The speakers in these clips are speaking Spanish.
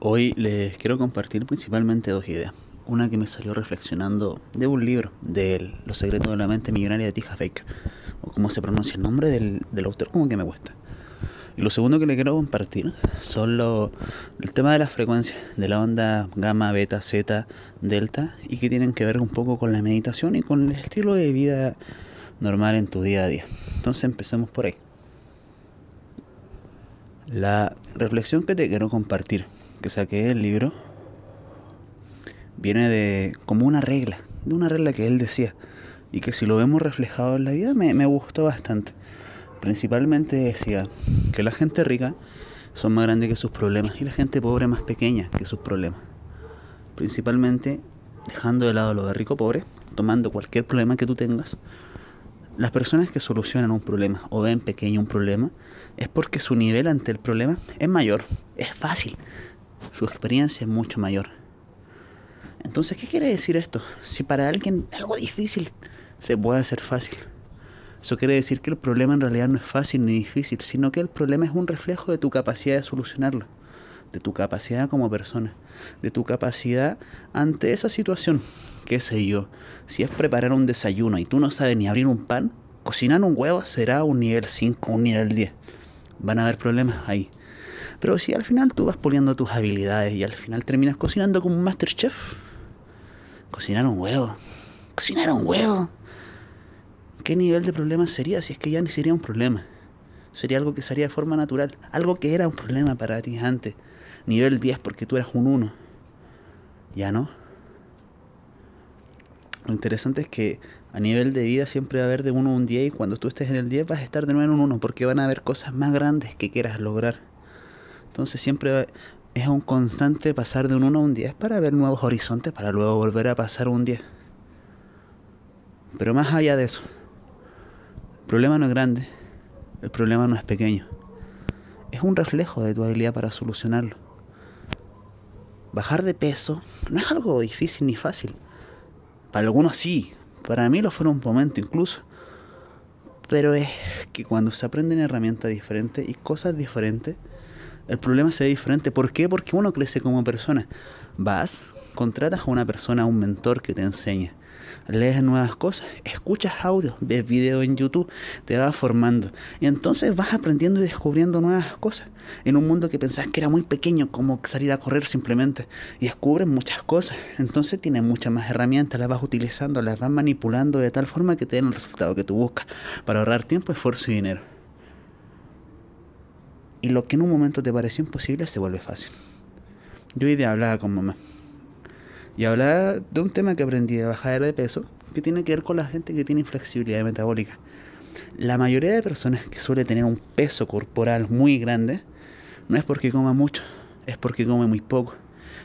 Hoy les quiero compartir principalmente dos ideas. Una que me salió reflexionando de un libro de Los secretos de la mente millonaria de Tija Baker, o cómo se pronuncia el nombre del, del autor, como que me cuesta. Y lo segundo que le quiero compartir son lo, el tema de las frecuencias, de la onda gamma, beta, zeta, delta, y que tienen que ver un poco con la meditación y con el estilo de vida normal en tu día a día. Entonces empecemos por ahí. La reflexión que te quiero compartir, que saqué del libro, viene de como una regla, de una regla que él decía, y que si lo vemos reflejado en la vida me, me gustó bastante. Principalmente decía que la gente rica son más grandes que sus problemas y la gente pobre más pequeña que sus problemas. Principalmente dejando de lado lo de rico pobre, tomando cualquier problema que tú tengas. Las personas que solucionan un problema o ven pequeño un problema es porque su nivel ante el problema es mayor, es fácil, su experiencia es mucho mayor. Entonces, ¿qué quiere decir esto? Si para alguien algo difícil se puede hacer fácil. Eso quiere decir que el problema en realidad no es fácil ni difícil, sino que el problema es un reflejo de tu capacidad de solucionarlo, de tu capacidad como persona, de tu capacidad ante esa situación. ¿Qué sé yo? Si es preparar un desayuno y tú no sabes ni abrir un pan, cocinar un huevo será un nivel 5, un nivel 10. Van a haber problemas ahí. Pero si al final tú vas puliendo tus habilidades y al final terminas cocinando como un master chef, cocinar un huevo, cocinar un huevo ¿Qué nivel de problema sería si es que ya ni sería un problema? Sería algo que sería de forma natural, algo que era un problema para ti antes. Nivel 10 porque tú eras un 1. Ya no. Lo interesante es que a nivel de vida siempre va a haber de 1 a un 10 y cuando tú estés en el 10 vas a estar de nuevo en un 1 porque van a haber cosas más grandes que quieras lograr. Entonces siempre es un constante pasar de un 1 a un 10 para ver nuevos horizontes para luego volver a pasar un 10. Pero más allá de eso, el problema no es grande, el problema no es pequeño. Es un reflejo de tu habilidad para solucionarlo. Bajar de peso no es algo difícil ni fácil. Para algunos sí, para mí lo fue un momento incluso. Pero es que cuando se aprenden herramientas diferentes y cosas diferentes, el problema se ve diferente. ¿Por qué? Porque uno crece como persona. Vas, contratas a una persona, a un mentor que te enseña lees nuevas cosas, escuchas audio, ves videos en YouTube, te vas formando. Y entonces vas aprendiendo y descubriendo nuevas cosas. En un mundo que pensás que era muy pequeño, como salir a correr simplemente. Y descubres muchas cosas. Entonces tienes muchas más herramientas, las vas utilizando, las vas manipulando de tal forma que te den el resultado que tú buscas. Para ahorrar tiempo, esfuerzo y dinero. Y lo que en un momento te pareció imposible se vuelve fácil. Yo hoy día hablaba con mamá y hablaba de un tema que aprendí de bajar de peso, que tiene que ver con la gente que tiene inflexibilidad metabólica. La mayoría de personas que suele tener un peso corporal muy grande, no es porque coma mucho, es porque come muy poco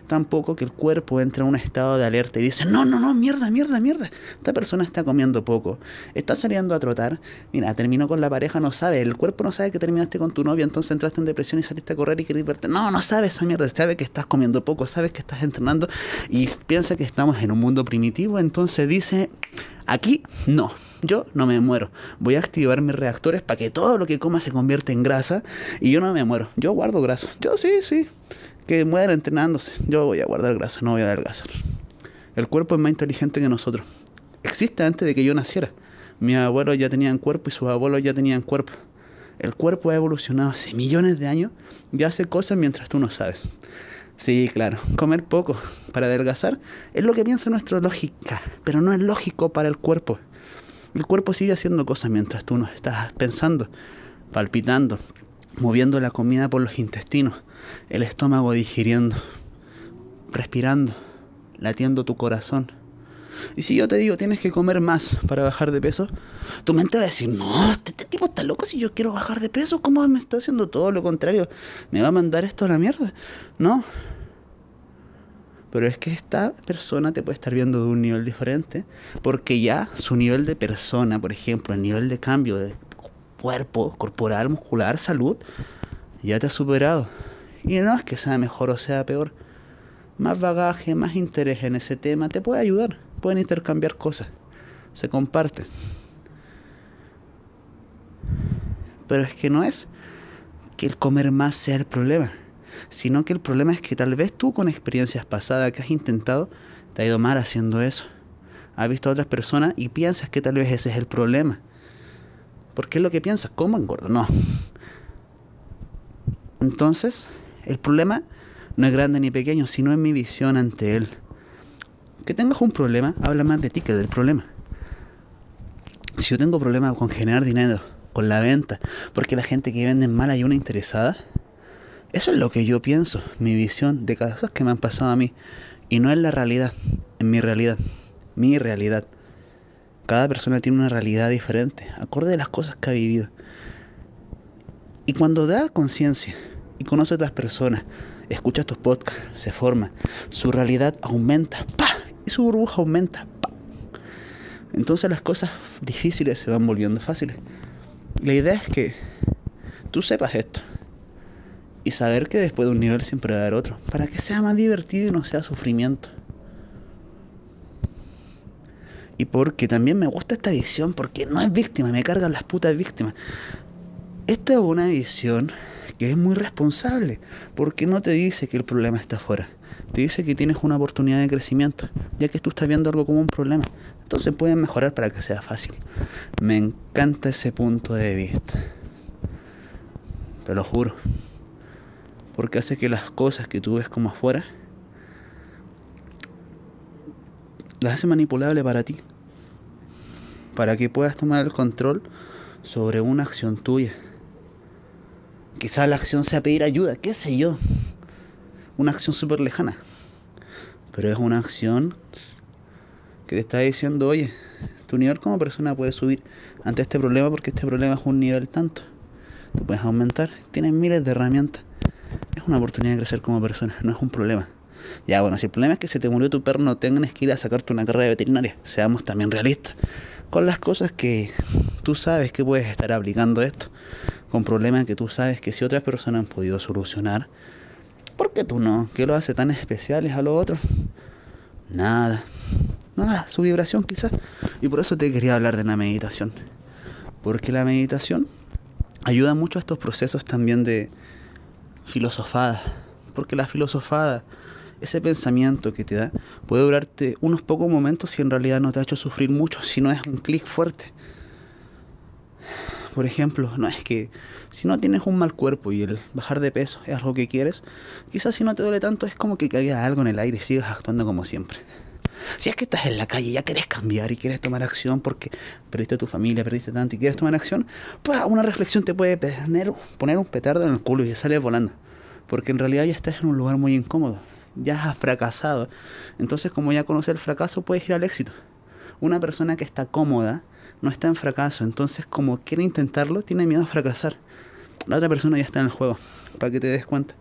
tampoco que el cuerpo entre en un estado de alerta y dice, no, no, no, mierda, mierda, mierda. Esta persona está comiendo poco, está saliendo a trotar, mira, terminó con la pareja, no sabe, el cuerpo no sabe que terminaste con tu novia, entonces entraste en depresión y saliste a correr y querés verte. No, no sabe esa mierda, sabe que estás comiendo poco, sabes que estás entrenando y piensa que estamos en un mundo primitivo, entonces dice, aquí no. Yo no me muero. Voy a activar mis reactores para que todo lo que coma se convierta en grasa y yo no me muero. Yo guardo grasa. Yo sí, sí que muera entrenándose. Yo voy a guardar grasa, no voy a adelgazar. El cuerpo es más inteligente que nosotros. Existe antes de que yo naciera. Mis abuelos ya tenían cuerpo y sus abuelos ya tenían cuerpo. El cuerpo ha evolucionado hace millones de años y hace cosas mientras tú no sabes. Sí, claro, comer poco para adelgazar es lo que piensa nuestra lógica, pero no es lógico para el cuerpo. El cuerpo sigue haciendo cosas mientras tú no estás pensando, palpitando, moviendo la comida por los intestinos, el estómago digiriendo, respirando, latiendo tu corazón. Y si yo te digo tienes que comer más para bajar de peso, tu mente va a decir, no, este, este, tipo está loco si yo quiero bajar de peso, ¿cómo me está haciendo todo lo contrario? ¿Me va a mandar esto a la mierda? No. Pero es que esta persona te puede estar viendo de un nivel diferente, porque ya su nivel de persona, por ejemplo, el nivel de cambio de cuerpo, corporal, muscular, salud, ya te ha superado. Y no es que sea mejor o sea peor. Más bagaje, más interés en ese tema te puede ayudar. Pueden intercambiar cosas. Se comparte. Pero es que no es que el comer más sea el problema. sino que el problema es que tal vez tú con experiencias pasadas que has intentado, te ha ido mal haciendo eso. Has visto a otras personas y piensas que tal vez ese es el problema. ¿Por qué es lo que piensas? ¿Cómo engordo? No. Entonces, el problema no es grande ni pequeño, sino en mi visión ante él. Que tengas un problema habla más de ti que del problema. Si yo tengo problemas con generar dinero, con la venta, porque la gente que vende mal hay una interesada, eso es lo que yo pienso, mi visión de cosas que me han pasado a mí. Y no es la realidad, en mi realidad, mi realidad. Cada persona tiene una realidad diferente, acorde a las cosas que ha vivido. Y cuando da conciencia y conoce a otras personas, escucha estos podcasts, se forma, su realidad aumenta, ¡pa! Y su burbuja aumenta, ¡pa! Entonces las cosas difíciles se van volviendo fáciles. La idea es que tú sepas esto y saber que después de un nivel siempre va a haber otro, para que sea más divertido y no sea sufrimiento. Y porque también me gusta esta visión, porque no es víctima, me cargan las putas víctimas. Esta es una visión que es muy responsable, porque no te dice que el problema está afuera, te dice que tienes una oportunidad de crecimiento, ya que tú estás viendo algo como un problema. Entonces pueden mejorar para que sea fácil. Me encanta ese punto de vista. Te lo juro. Porque hace que las cosas que tú ves como afuera las hace manipulable para ti. Para que puedas tomar el control sobre una acción tuya. Quizás la acción sea pedir ayuda, qué sé yo. Una acción súper lejana. Pero es una acción que te está diciendo, oye, tu nivel como persona puede subir ante este problema porque este problema es un nivel tanto. Tú puedes aumentar, tienes miles de herramientas. Es una oportunidad de crecer como persona, no es un problema. Ya, bueno, si el problema es que se te murió tu perro, no tengas que ir a sacarte una carrera de veterinaria. Seamos también realistas. Con las cosas que tú sabes que puedes estar aplicando esto con problemas que tú sabes que si otras personas han podido solucionar, ¿por qué tú no? ¿Qué lo hace tan especiales a los otros? Nada. Nada, su vibración quizás. Y por eso te quería hablar de la meditación. Porque la meditación ayuda mucho a estos procesos también de filosofada. Porque la filosofada, ese pensamiento que te da, puede durarte unos pocos momentos y en realidad no te ha hecho sufrir mucho, si no es un clic fuerte por ejemplo, no es que si no tienes un mal cuerpo y el bajar de peso es algo que quieres, quizás si no te duele tanto es como que caiga algo en el aire y sigas actuando como siempre. Si es que estás en la calle y ya quieres cambiar y quieres tomar acción porque perdiste a tu familia, perdiste tanto y quieres tomar acción, pues una reflexión te puede poner, poner un petardo en el culo y sales volando. Porque en realidad ya estás en un lugar muy incómodo, ya has fracasado. Entonces como ya conoces el fracaso, puedes ir al éxito. Una persona que está cómoda no está en fracaso. Entonces, como quiere intentarlo, tiene miedo a fracasar. La otra persona ya está en el juego, para que te des cuenta.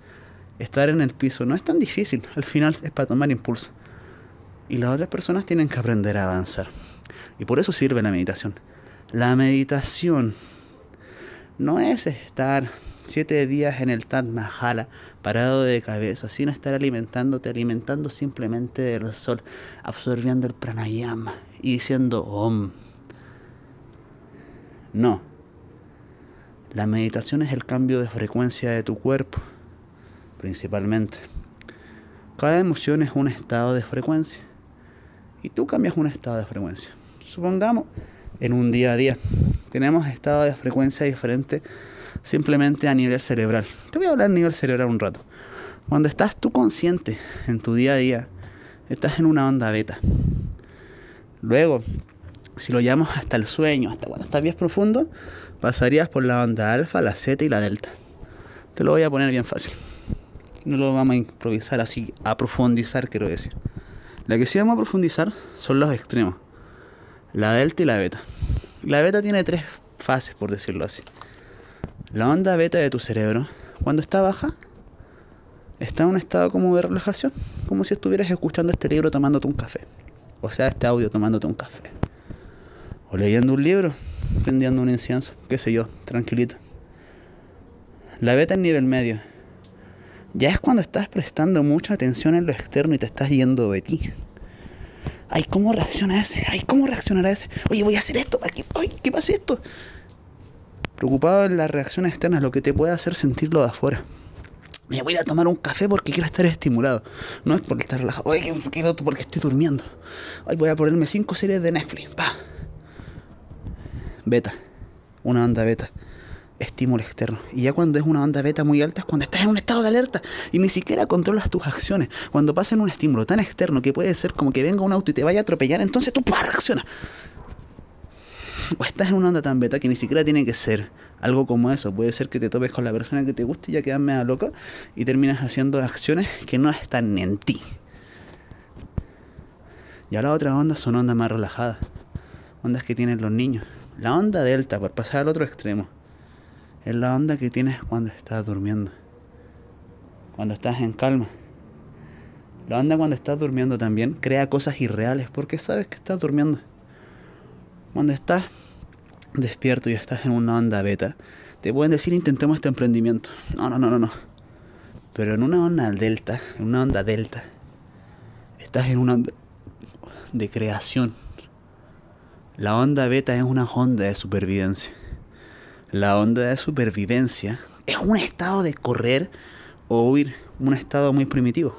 Estar en el piso no es tan difícil, al final es para tomar impulso. Y las otras personas tienen que aprender a avanzar. Y por eso sirve la meditación. La meditación no es estar siete días en el Taj parado de cabeza, sin estar alimentándote, alimentando simplemente del sol, absorbiendo el pranayama y diciendo om. No. La meditación es el cambio de frecuencia de tu cuerpo, principalmente. Cada emoción es un estado de frecuencia. Y tú cambias un estado de frecuencia. Supongamos, en un día a día, tenemos estados de frecuencia diferentes simplemente a nivel cerebral. Te voy a hablar a nivel cerebral un rato. Cuando estás tú consciente en tu día a día, estás en una onda beta. Luego, si lo llevamos hasta el sueño, hasta cuando estás bien profundo, pasarías por la onda alfa, la zeta y la delta. Te lo voy a poner bien fácil. No lo vamos a improvisar así, a profundizar, quiero decir. La que sí vamos a profundizar son los extremos. La delta y la beta. La beta tiene tres fases, por decirlo así. La onda beta de tu cerebro, cuando está baja, está en un estado como de relajación, como si estuvieras escuchando este libro tomándote un café. O sea, este audio tomándote un café o leyendo un libro, prendiendo un incienso, qué sé yo, tranquilito. La beta en nivel medio. Ya es cuando estás prestando mucha atención en lo externo y te estás yendo de ti. Ay, ¿cómo reacciona ese? Ay, ¿cómo reaccionará ese? Oye, voy a hacer esto. Ay, ¿qué pasa esto? Preocupado en las reacciones externas, lo que te puede hacer sentirlo de afuera. Me voy a tomar un café porque quiero estar estimulado. No es por estar relajado. Oye, quiero porque estoy durmiendo. Hoy voy a ponerme cinco series de Netflix. Pa. Beta. Una onda beta. Estímulo externo. Y ya cuando es una onda beta muy alta es cuando estás en un estado de alerta y ni siquiera controlas tus acciones. Cuando pasa en un estímulo tan externo que puede ser como que venga un auto y te vaya a atropellar, entonces tú reaccionas. O estás en una onda tan beta que ni siquiera tiene que ser algo como eso. Puede ser que te topes con la persona que te guste y ya quedas media loca y terminas haciendo acciones que no están en ti. Y ahora otras ondas son ondas más relajadas. Ondas que tienen los niños. La onda delta, por pasar al otro extremo, es la onda que tienes cuando estás durmiendo. Cuando estás en calma. La onda cuando estás durmiendo también crea cosas irreales porque sabes que estás durmiendo. Cuando estás despierto y estás en una onda beta, te pueden decir intentemos este emprendimiento. No, no, no, no, no. Pero en una onda delta, en una onda delta, estás en una onda de creación. La onda beta es una onda de supervivencia. La onda de supervivencia es un estado de correr o huir, un estado muy primitivo.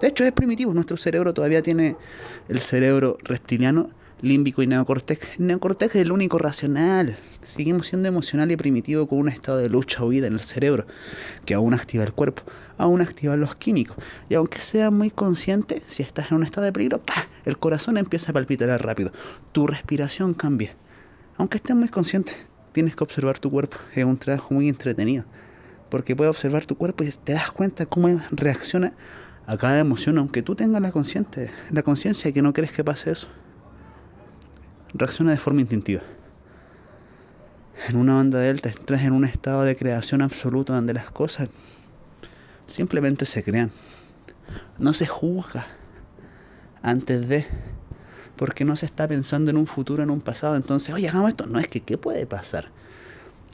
De hecho es primitivo, nuestro cerebro todavía tiene el cerebro reptiliano límbico y neocortex. neocortex es el único racional. Seguimos siendo emocional y primitivo con un estado de lucha o vida en el cerebro, que aún activa el cuerpo, aún activa los químicos. Y aunque sea muy consciente, si estás en un estado de peligro, el corazón empieza a palpitar rápido. Tu respiración cambia. Aunque estés muy consciente, tienes que observar tu cuerpo. Es un trabajo muy entretenido. Porque puedes observar tu cuerpo y te das cuenta cómo reacciona a cada emoción, aunque tú tengas la conciencia, la de que no quieres que pase eso reacciona de forma instintiva. En una onda delta entras en un estado de creación absoluto donde las cosas simplemente se crean. No se juzga antes de, porque no se está pensando en un futuro, en un pasado. Entonces, oye, hagamos esto. No es que, ¿qué puede pasar?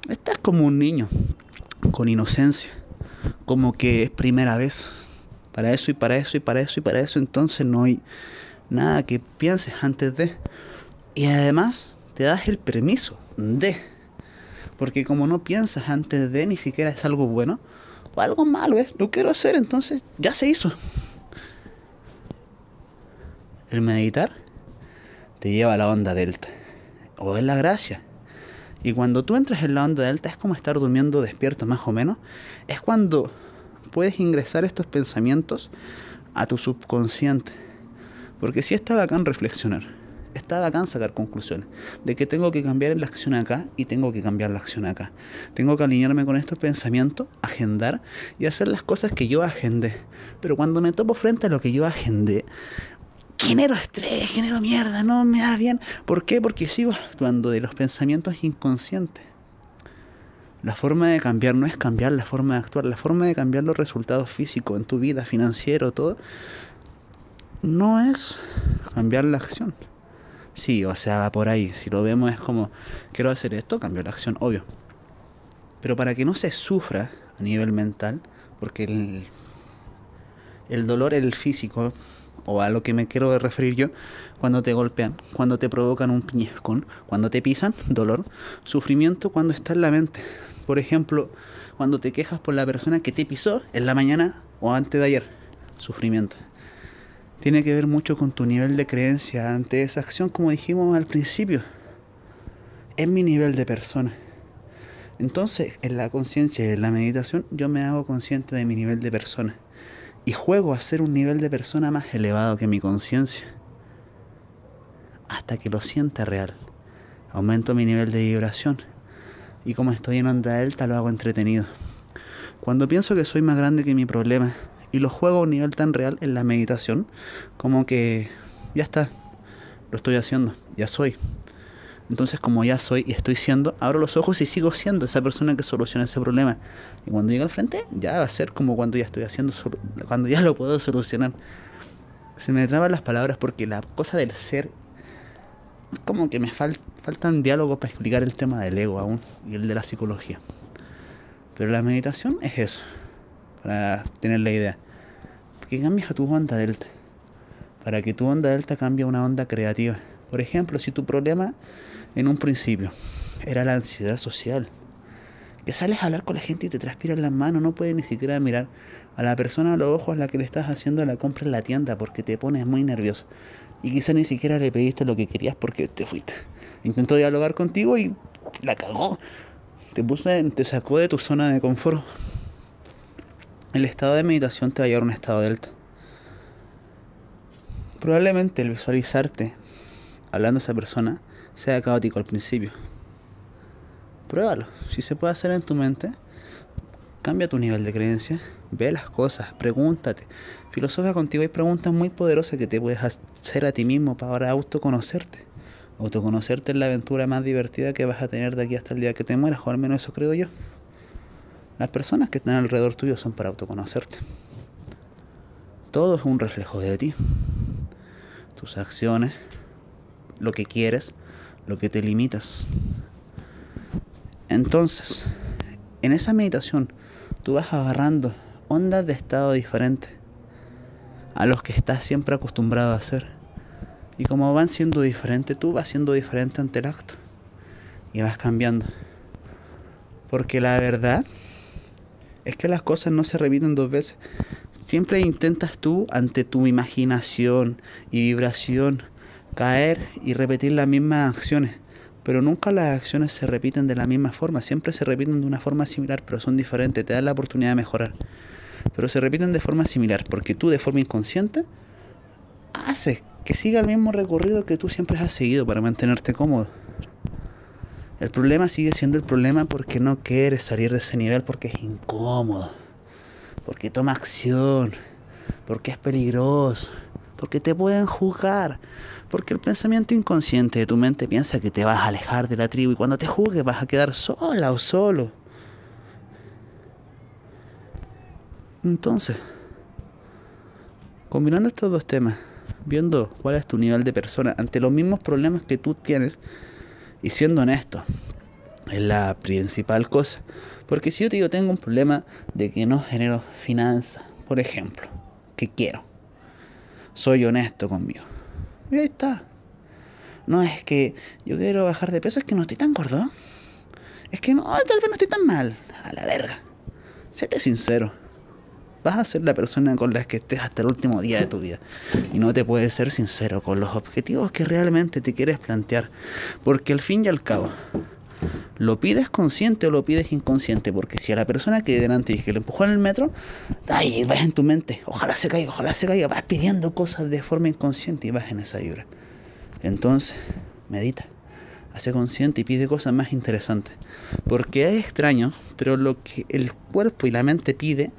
Estás como un niño, con inocencia, como que es primera vez. Para eso y para eso y para eso y para eso. Entonces no hay nada que pienses antes de. Y además te das el permiso de. Porque como no piensas antes de, ni siquiera es algo bueno o algo malo, es lo quiero hacer, entonces ya se hizo. El meditar te lleva a la onda delta. O es la gracia. Y cuando tú entras en la onda delta es como estar durmiendo despierto más o menos. Es cuando puedes ingresar estos pensamientos a tu subconsciente. Porque si está bacán reflexionar está bacán sacar conclusiones de que tengo que cambiar la acción acá y tengo que cambiar la acción acá. Tengo que alinearme con estos pensamientos, agendar y hacer las cosas que yo agendé. Pero cuando me topo frente a lo que yo agendé, genero estrés, genero mierda, no me da bien. ¿Por qué? Porque sigo actuando de los pensamientos inconscientes. La forma de cambiar no es cambiar la forma de actuar, la forma de cambiar los resultados físicos en tu vida, financiero, todo, no es cambiar la acción. Sí, o sea, por ahí. Si lo vemos es como, quiero hacer esto, cambio la acción, obvio. Pero para que no se sufra a nivel mental, porque el, el dolor, el físico, o a lo que me quiero referir yo, cuando te golpean, cuando te provocan un piñezcón, cuando te pisan, dolor, sufrimiento cuando está en la mente. Por ejemplo, cuando te quejas por la persona que te pisó en la mañana o antes de ayer, sufrimiento tiene que ver mucho con tu nivel de creencia ante esa acción, como dijimos al principio. Es mi nivel de persona. Entonces, en la conciencia y en la meditación, yo me hago consciente de mi nivel de persona. Y juego a ser un nivel de persona más elevado que mi conciencia. Hasta que lo sienta real. Aumento mi nivel de vibración. Y como estoy en onda delta, lo hago entretenido. Cuando pienso que soy más grande que mi problema, y lo juego a un nivel tan real en la meditación como que ya está, lo estoy haciendo, ya soy. Entonces como ya soy y estoy siendo, abro los ojos y sigo siendo esa persona que soluciona ese problema. Y cuando llegue al frente, ya va a ser como cuando ya estoy haciendo, cuando ya lo puedo solucionar. Se me traban las palabras porque la cosa del ser, como que me falta faltan diálogos para explicar el tema del ego aún y el de la psicología. Pero la meditación es eso, para tener la idea que cambies a tu onda delta. Para que tu onda delta cambie a una onda creativa. Por ejemplo, si tu problema en un principio era la ansiedad social, que sales a hablar con la gente y te transpiran las manos, no puedes ni siquiera mirar a la persona a los ojos a la que le estás haciendo la compra en la tienda porque te pones muy nervioso. Y quizá ni siquiera le pediste lo que querías porque te fuiste. Intentó dialogar contigo y la cagó. Te, puse, te sacó de tu zona de confort. El estado de meditación te va a llevar a un estado delta. Probablemente el visualizarte hablando a esa persona sea caótico al principio. Pruébalo. Si se puede hacer en tu mente, cambia tu nivel de creencia, ve las cosas, pregúntate. Filosofía contigo hay preguntas muy poderosas que te puedes hacer a ti mismo para autoconocerte. Autoconocerte es la aventura más divertida que vas a tener de aquí hasta el día que te mueras, o al menos eso creo yo. Las personas que están alrededor tuyo son para autoconocerte. Todo es un reflejo de ti. Tus acciones, lo que quieres, lo que te limitas. Entonces, en esa meditación, tú vas agarrando ondas de estado diferentes a los que estás siempre acostumbrado a hacer. Y como van siendo diferentes, tú vas siendo diferente ante el acto. Y vas cambiando. Porque la verdad es que las cosas no se repiten dos veces. Siempre intentas tú, ante tu imaginación y vibración, caer y repetir las mismas acciones. Pero nunca las acciones se repiten de la misma forma, siempre se repiten de una forma similar, pero son diferentes, te dan la oportunidad de mejorar. Pero se repiten de forma similar, porque tú de forma inconsciente haces que siga el mismo recorrido que tú siempre has seguido para mantenerte cómodo. El problema sigue siendo el problema porque no quieres salir de ese nivel porque es incómodo, porque toma acción, porque es peligroso, porque te pueden juzgar, porque el pensamiento inconsciente de tu mente piensa que te vas a alejar de la tribu y cuando te juzgues vas a quedar sola o solo. Entonces, combinando estos dos temas, viendo cuál es tu nivel de persona ante los mismos problemas que tú tienes y siendo honesto, es la principal cosa. Porque si yo te digo, tengo un problema de que no genero finanzas, por ejemplo, que quiero, soy honesto conmigo y ahí está. No es que yo quiero bajar de peso, es que no estoy tan gordo. Es que no, tal vez no estoy tan mal. A la verga. Séte sincero. Vas a ser la persona con la que estés hasta el último día de tu vida. Y no te puedes ser sincero con los objetivos que realmente te quieres plantear. Porque al fin y al cabo, ¿Lo pides consciente o lo pides inconsciente? Porque si a la persona que delante y que le empujó en el metro, ahí vas en tu mente, ojalá se caiga, ojalá se caiga, vas pidiendo cosas de forma inconsciente y vas en esa vibra. Entonces, medita, hace consciente y pide cosas más interesantes. Porque es extraño, pero lo que el cuerpo y la mente pide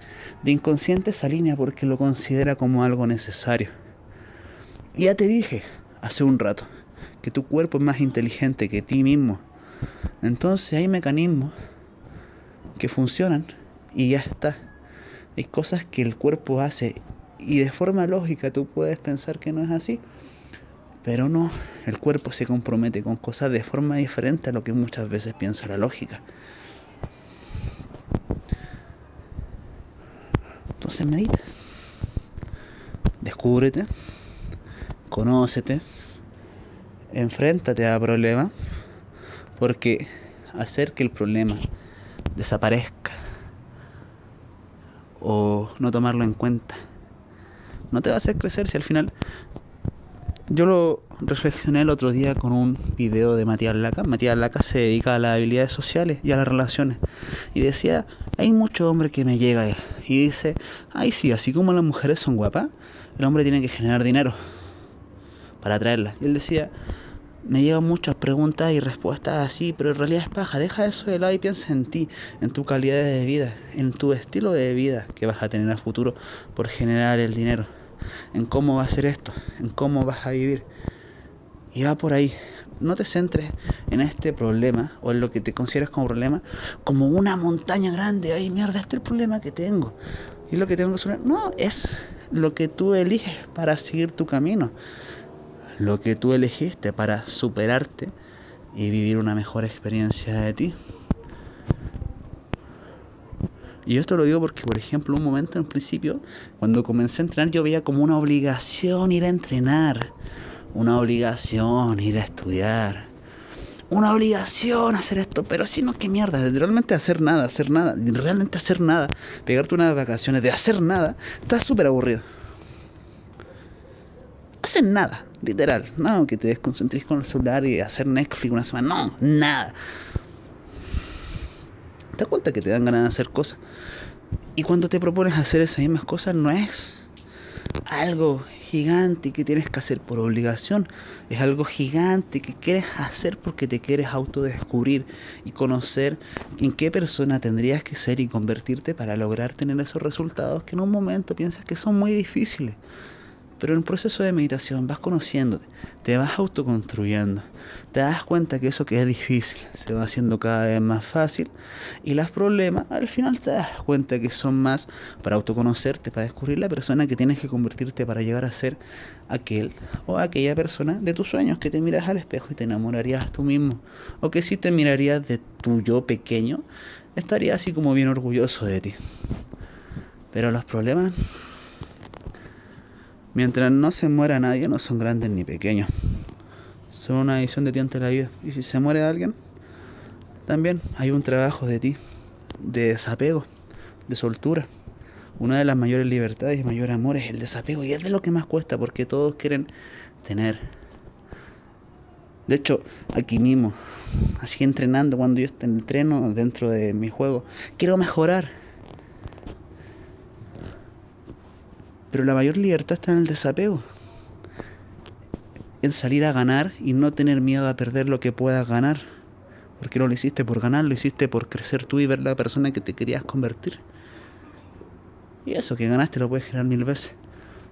de inconsciente se alinea porque lo considera como algo necesario. Ya te dije hace un rato que tu cuerpo es más inteligente que ti mismo entonces hay mecanismos que funcionan y ya está. Hay cosas que el cuerpo hace y de forma lógica tú puedes pensar que no es así, pero no, el cuerpo se compromete con cosas de forma diferente a lo que muchas veces piensa la lógica. Entonces medita, descúbrete, conócete, enfréntate a problemas. Porque hacer que el problema desaparezca o no tomarlo en cuenta no te va a hacer crecer si al final yo lo reflexioné el otro día con un video de Matías Laca. Matías Laca se dedica a las habilidades sociales y a las relaciones. Y decía, hay mucho hombre que me llega a él. Y dice, ay sí, así como las mujeres son guapas, el hombre tiene que generar dinero para atraerlas. Y él decía, me llegan muchas preguntas y respuestas así, pero en realidad es paja. Deja eso de lado y piensa en ti, en tu calidad de vida, en tu estilo de vida que vas a tener a futuro por generar el dinero, en cómo va a ser esto, en cómo vas a vivir. Y va por ahí. No te centres en este problema o en lo que te consideras como problema como una montaña grande. Ay, mierda, este es el problema que tengo. Y lo que tengo que solucionar. No, es lo que tú eliges para seguir tu camino lo que tú elegiste para superarte y vivir una mejor experiencia de ti. Y esto lo digo porque, por ejemplo, un momento en principio, cuando comencé a entrenar, yo veía como una obligación ir a entrenar, una obligación ir a estudiar, una obligación hacer esto, pero si no, qué mierda, realmente hacer nada, hacer nada, realmente hacer nada, pegarte unas vacaciones de hacer nada, estás súper aburrido. Hacer nada, literal, no que te desconcentres con el celular y hacer Netflix una semana, no, nada. Te das cuenta que te dan ganas de hacer cosas. Y cuando te propones hacer esas mismas cosas, no es algo gigante que tienes que hacer por obligación. Es algo gigante que quieres hacer porque te quieres autodescubrir y conocer en qué persona tendrías que ser y convertirte para lograr tener esos resultados que en un momento piensas que son muy difíciles. Pero en un proceso de meditación vas conociéndote, te vas autoconstruyendo, te das cuenta que eso que es difícil se va haciendo cada vez más fácil y los problemas al final te das cuenta que son más para autoconocerte, para descubrir la persona que tienes que convertirte para llegar a ser aquel o aquella persona de tus sueños que te miras al espejo y te enamorarías tú mismo o que si te mirarías de tu yo pequeño estarías así como bien orgulloso de ti. Pero los problemas Mientras no se muera nadie, no son grandes ni pequeños. Son una edición de ti ante la vida. Y si se muere alguien, también hay un trabajo de ti, de desapego, de soltura. Una de las mayores libertades y mayor amor es el desapego. Y es de lo que más cuesta, porque todos quieren tener. De hecho, aquí mismo, así entrenando, cuando yo entreno dentro de mi juego, quiero mejorar Pero la mayor libertad está en el desapego. En salir a ganar y no tener miedo a perder lo que puedas ganar. Porque no lo hiciste por ganar, lo hiciste por crecer tú y ver la persona que te querías convertir. Y eso que ganaste lo puedes generar mil veces.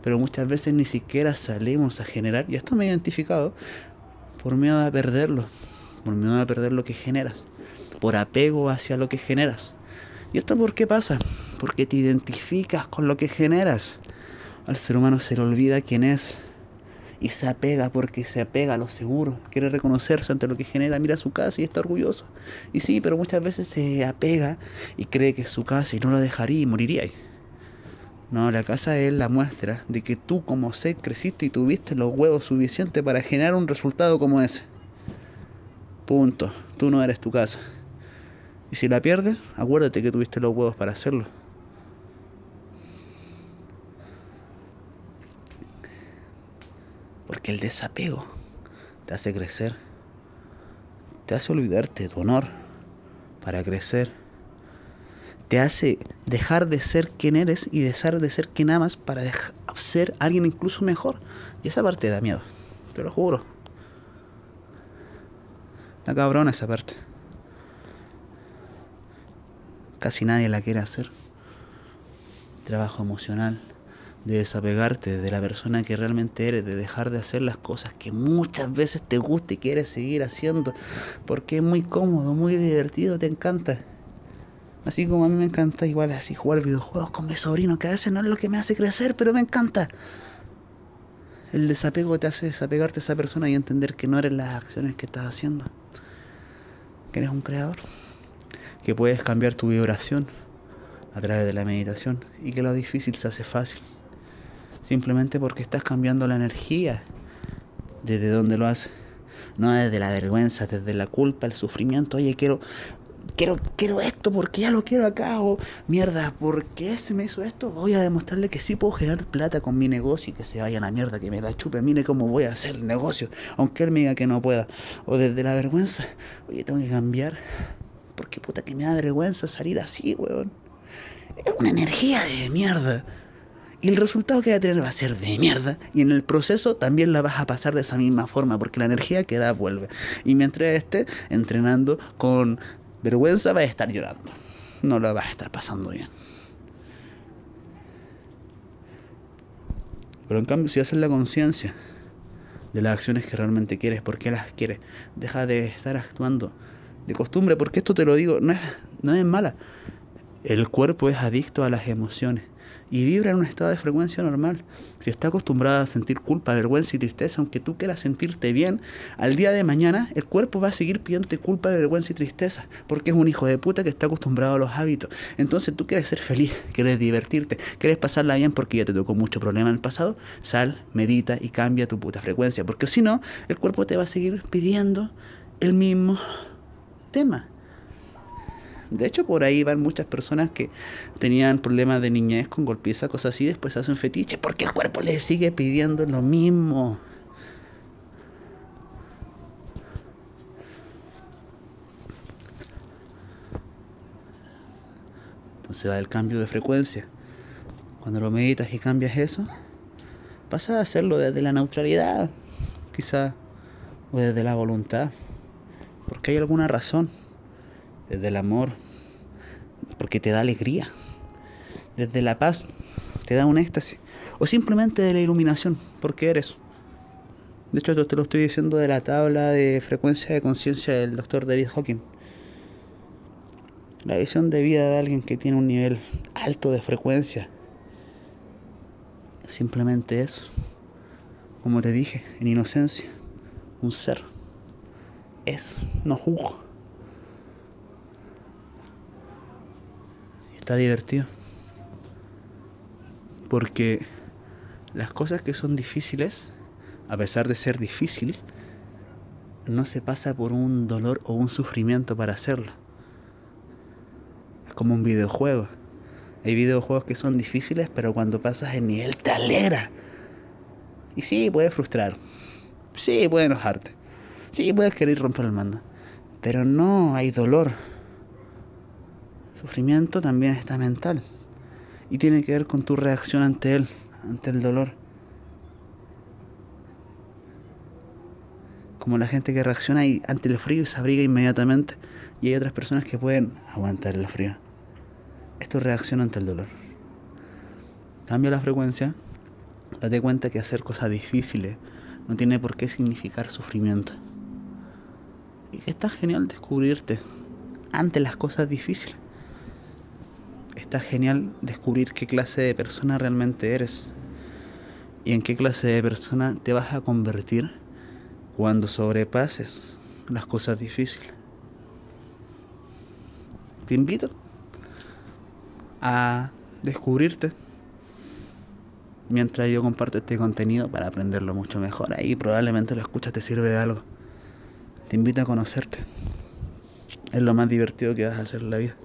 Pero muchas veces ni siquiera salimos a generar, y esto me he identificado, por miedo a perderlo. Por miedo a perder lo que generas. Por apego hacia lo que generas. ¿Y esto por qué pasa? Porque te identificas con lo que generas. Al ser humano se le olvida quién es y se apega porque se apega a lo seguro, quiere reconocerse ante lo que genera, mira su casa y está orgulloso. Y sí, pero muchas veces se apega y cree que es su casa y no lo dejaría y moriría ahí. No, la casa es la muestra de que tú como ser creciste y tuviste los huevos suficientes para generar un resultado como ese. Punto. Tú no eres tu casa. Y si la pierdes, acuérdate que tuviste los huevos para hacerlo. Porque el desapego te hace crecer, te hace olvidarte de tu honor para crecer, te hace dejar de ser quien eres y dejar de ser quien amas para ser alguien incluso mejor. Y esa parte da miedo, te lo juro. Está cabrona esa parte. Casi nadie la quiere hacer. Trabajo emocional de desapegarte de la persona que realmente eres, de dejar de hacer las cosas que muchas veces te gusta y quieres seguir haciendo, porque es muy cómodo, muy divertido, te encanta. Así como a mí me encanta igual así jugar videojuegos con mi sobrino, que a veces no es lo que me hace crecer, pero me encanta. El desapego te hace desapegarte a esa persona y entender que no eres las acciones que estás haciendo. Que eres un creador. Que puedes cambiar tu vibración a través de la meditación y que lo difícil se hace fácil simplemente porque estás cambiando la energía desde donde lo haces. No desde la vergüenza, desde la culpa, el sufrimiento. Oye, quiero, quiero, quiero esto porque ya lo quiero acá. O mierda, ¿por qué se me hizo esto? Voy a demostrarle que sí puedo generar plata con mi negocio y que se vaya a la mierda, que me la chupe. Mire cómo voy a hacer el negocio, aunque él me diga que no pueda. O desde la vergüenza, oye, tengo que cambiar. Porque puta que me da vergüenza salir así, weón. Es una energía de mierda. Y el resultado que va a tener va a ser de mierda. Y en el proceso también la vas a pasar de esa misma forma, porque la energía que da vuelve. Y mientras estés entrenando con vergüenza, vas a estar llorando. No lo vas a estar pasando bien. Pero en cambio, si haces la conciencia de las acciones que realmente quieres, por qué las quieres, deja de estar actuando de costumbre, porque esto te lo digo, no es, no es mala. El cuerpo es adicto a las emociones y vibra en un estado de frecuencia normal. Si está acostumbrada a sentir culpa, vergüenza y tristeza, aunque tú quieras sentirte bien, al día de mañana el cuerpo va a seguir pidiéndote culpa, vergüenza y tristeza, porque es un hijo de puta que está acostumbrado a los hábitos. Entonces tú quieres ser feliz, quieres divertirte, quieres pasarla bien porque ya te tocó mucho problema en el pasado, sal, medita y cambia tu puta frecuencia, porque si no, el cuerpo te va a seguir pidiendo el mismo tema. De hecho, por ahí van muchas personas que tenían problemas de niñez con golpiza, cosas así, después hacen fetiche porque el cuerpo les sigue pidiendo lo mismo. Entonces va el cambio de frecuencia. Cuando lo meditas y cambias eso, pasa a hacerlo desde la neutralidad, quizá, o desde la voluntad, porque hay alguna razón desde el amor, porque te da alegría, desde la paz, te da un éxtasis, o simplemente de la iluminación, porque eres. De hecho, te lo estoy diciendo de la tabla de frecuencia de conciencia del doctor David Hawking. La visión de vida de alguien que tiene un nivel alto de frecuencia. Simplemente eso. Como te dije, en inocencia. Un ser. Es. No juzgo. Está divertido. Porque las cosas que son difíciles, a pesar de ser difícil, no se pasa por un dolor o un sufrimiento para hacerlo. Es como un videojuego. Hay videojuegos que son difíciles, pero cuando pasas el nivel te alegra. Y sí, puede frustrar. Sí, puede enojarte. Sí, puedes querer romper el mando. Pero no hay dolor sufrimiento también está mental y tiene que ver con tu reacción ante él, ante el dolor. Como la gente que reacciona ante el frío y se abriga inmediatamente y hay otras personas que pueden aguantar el frío. Es reacción ante el dolor. Cambia la frecuencia, date cuenta que hacer cosas difíciles no tiene por qué significar sufrimiento. Y que está genial descubrirte ante las cosas difíciles está genial descubrir qué clase de persona realmente eres y en qué clase de persona te vas a convertir cuando sobrepases las cosas difíciles. Te invito a descubrirte mientras yo comparto este contenido para aprenderlo mucho mejor. Ahí probablemente lo escuchas te sirve de algo. Te invito a conocerte. Es lo más divertido que vas a hacer en la vida.